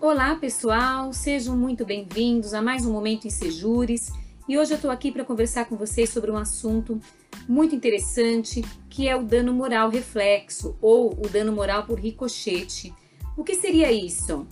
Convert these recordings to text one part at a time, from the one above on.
Olá pessoal, sejam muito bem-vindos a mais um Momento em Sejures e hoje eu estou aqui para conversar com vocês sobre um assunto muito interessante que é o dano moral reflexo ou o dano moral por ricochete. O que seria isso?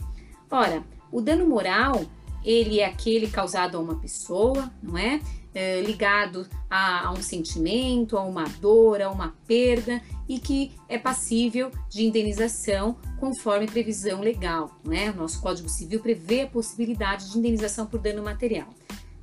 Ora, o dano moral ele é aquele causado a uma pessoa, não é? É ligado a, a, um sentimento, a uma dor, a uma perda e que é passível de indenização conforme previsão legal, né? O nosso Código Civil prevê a possibilidade de indenização por dano material.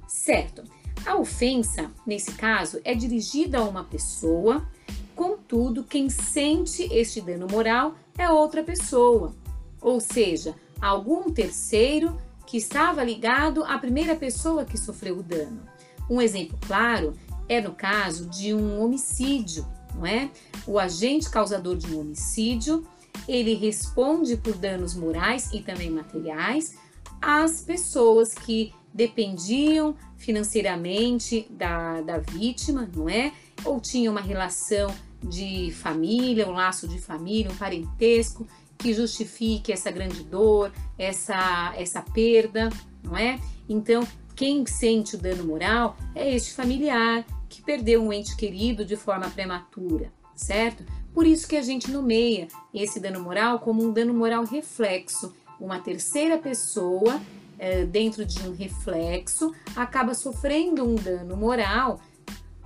Certo. A ofensa, nesse caso, é dirigida a uma pessoa, contudo, quem sente este dano moral é outra pessoa, ou seja, algum terceiro que estava ligado à primeira pessoa que sofreu o dano. Um exemplo claro é no caso de um homicídio, não é? O agente causador de um homicídio, ele responde por danos morais e também materiais às pessoas que dependiam financeiramente da, da vítima, não é? Ou tinham uma relação de família, um laço de família, um parentesco que justifique essa grande dor, essa, essa perda, não é? Então, quem sente o dano moral é este familiar que perdeu um ente querido de forma prematura, certo? Por isso que a gente nomeia esse dano moral como um dano moral reflexo. Uma terceira pessoa, é, dentro de um reflexo, acaba sofrendo um dano moral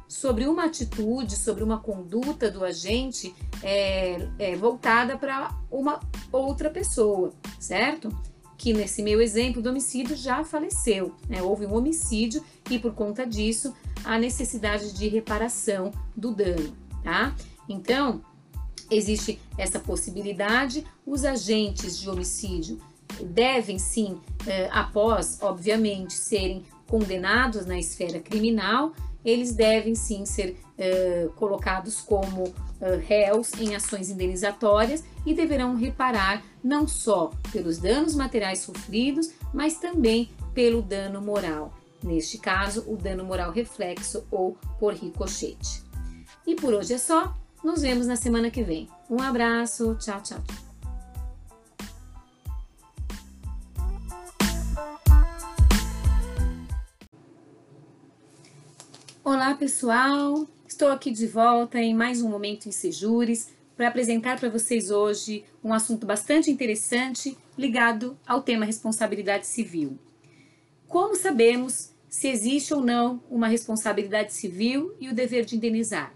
sobre uma atitude, sobre uma conduta do agente é, é, voltada para uma outra pessoa, certo? Que nesse meu exemplo do homicídio já faleceu, né? houve um homicídio e por conta disso a necessidade de reparação do dano, tá? Então, existe essa possibilidade, os agentes de homicídio devem sim, eh, após, obviamente, serem condenados na esfera criminal, eles devem sim ser uh, colocados como uh, réus em ações indenizatórias e deverão reparar não só pelos danos materiais sofridos, mas também pelo dano moral. Neste caso, o dano moral reflexo ou por ricochete. E por hoje é só. Nos vemos na semana que vem. Um abraço, tchau, tchau. Olá pessoal, estou aqui de volta em mais um Momento em Sejures para apresentar para vocês hoje um assunto bastante interessante ligado ao tema responsabilidade civil. Como sabemos se existe ou não uma responsabilidade civil e o dever de indenizar?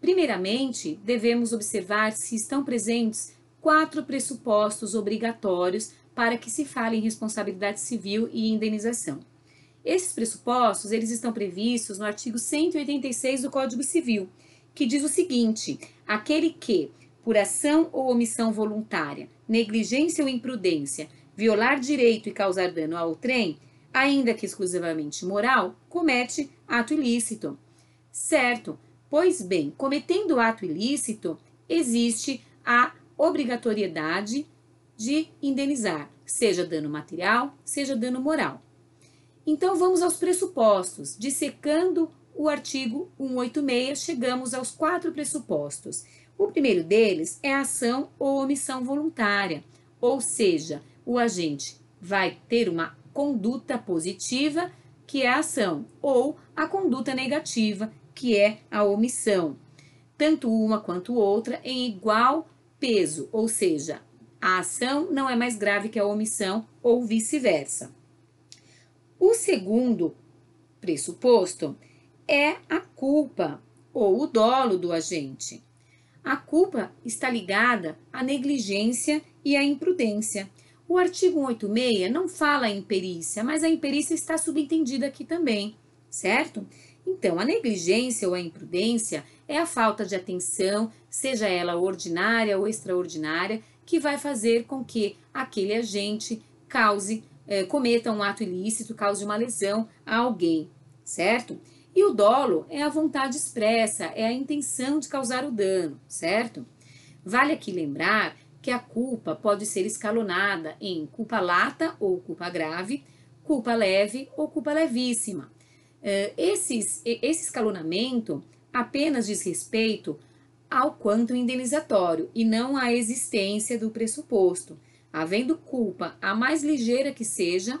Primeiramente, devemos observar se estão presentes quatro pressupostos obrigatórios para que se fale em responsabilidade civil e indenização. Esses pressupostos, eles estão previstos no artigo 186 do Código Civil, que diz o seguinte: aquele que, por ação ou omissão voluntária, negligência ou imprudência, violar direito e causar dano ao trem, ainda que exclusivamente moral, comete ato ilícito. Certo? Pois bem, cometendo ato ilícito, existe a obrigatoriedade de indenizar, seja dano material, seja dano moral. Então vamos aos pressupostos. Dissecando o artigo 186, chegamos aos quatro pressupostos. O primeiro deles é a ação ou omissão voluntária, ou seja, o agente vai ter uma conduta positiva, que é a ação, ou a conduta negativa, que é a omissão. Tanto uma quanto outra em igual peso, ou seja, a ação não é mais grave que a omissão ou vice-versa. O segundo pressuposto é a culpa ou o dolo do agente. A culpa está ligada à negligência e à imprudência. O artigo 186 não fala em perícia, mas a imperícia está subentendida aqui também, certo? Então, a negligência ou a imprudência é a falta de atenção, seja ela ordinária ou extraordinária, que vai fazer com que aquele agente cause é, cometa um ato ilícito, cause uma lesão a alguém, certo? E o dolo é a vontade expressa, é a intenção de causar o dano, certo? Vale aqui lembrar que a culpa pode ser escalonada em culpa lata ou culpa grave, culpa leve ou culpa levíssima. É, esses, esse escalonamento apenas diz respeito ao quanto indenizatório e não à existência do pressuposto. Havendo culpa, a mais ligeira que seja,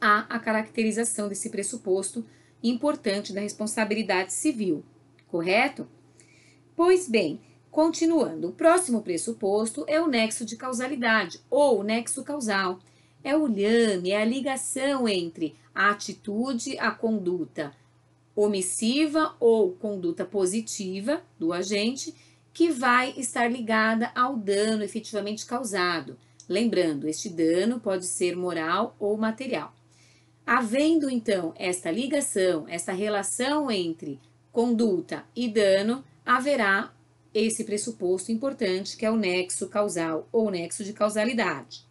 há a caracterização desse pressuposto importante da responsabilidade civil, correto? Pois bem, continuando, o próximo pressuposto é o nexo de causalidade ou nexo causal. É o lhame, é a ligação entre a atitude, a conduta omissiva ou conduta positiva do agente que vai estar ligada ao dano efetivamente causado. Lembrando, este dano pode ser moral ou material. Havendo então esta ligação, esta relação entre conduta e dano, haverá esse pressuposto importante que é o nexo causal ou nexo de causalidade.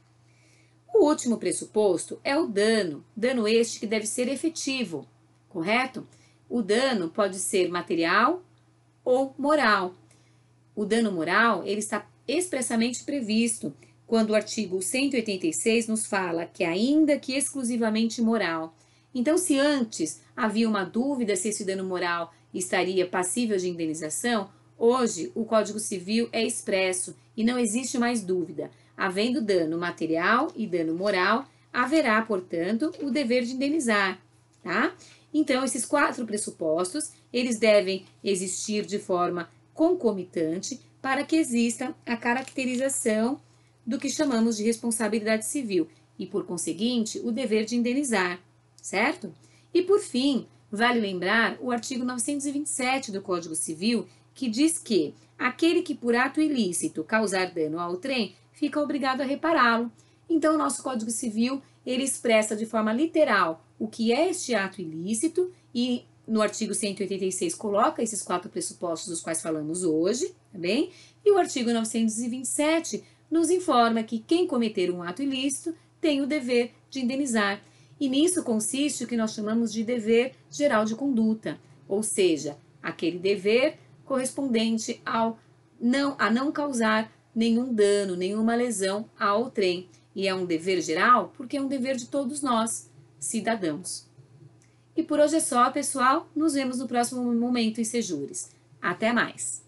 O último pressuposto é o dano, dano este que deve ser efetivo, correto? O dano pode ser material ou moral. O dano moral, ele está expressamente previsto quando o artigo 186 nos fala que ainda que exclusivamente moral. Então, se antes havia uma dúvida se esse dano moral estaria passível de indenização, hoje o Código Civil é expresso e não existe mais dúvida. Havendo dano material e dano moral, haverá, portanto, o dever de indenizar, tá? Então, esses quatro pressupostos, eles devem existir de forma concomitante para que exista a caracterização do que chamamos de responsabilidade civil e, por conseguinte, o dever de indenizar, certo? E, por fim, vale lembrar o artigo 927 do Código Civil, que diz que aquele que por ato ilícito causar dano ao trem fica obrigado a repará-lo. Então, o nosso Código Civil ele expressa de forma literal o que é este ato ilícito e no artigo 186 coloca esses quatro pressupostos dos quais falamos hoje, tá bem? E o artigo 927 nos informa que quem cometer um ato ilícito tem o dever de indenizar. E nisso consiste o que nós chamamos de dever geral de conduta, ou seja, aquele dever correspondente ao não, a não causar nenhum dano, nenhuma lesão ao trem. E é um dever geral porque é um dever de todos nós, cidadãos. E por hoje é só, pessoal. Nos vemos no próximo momento em Sejures. Até mais!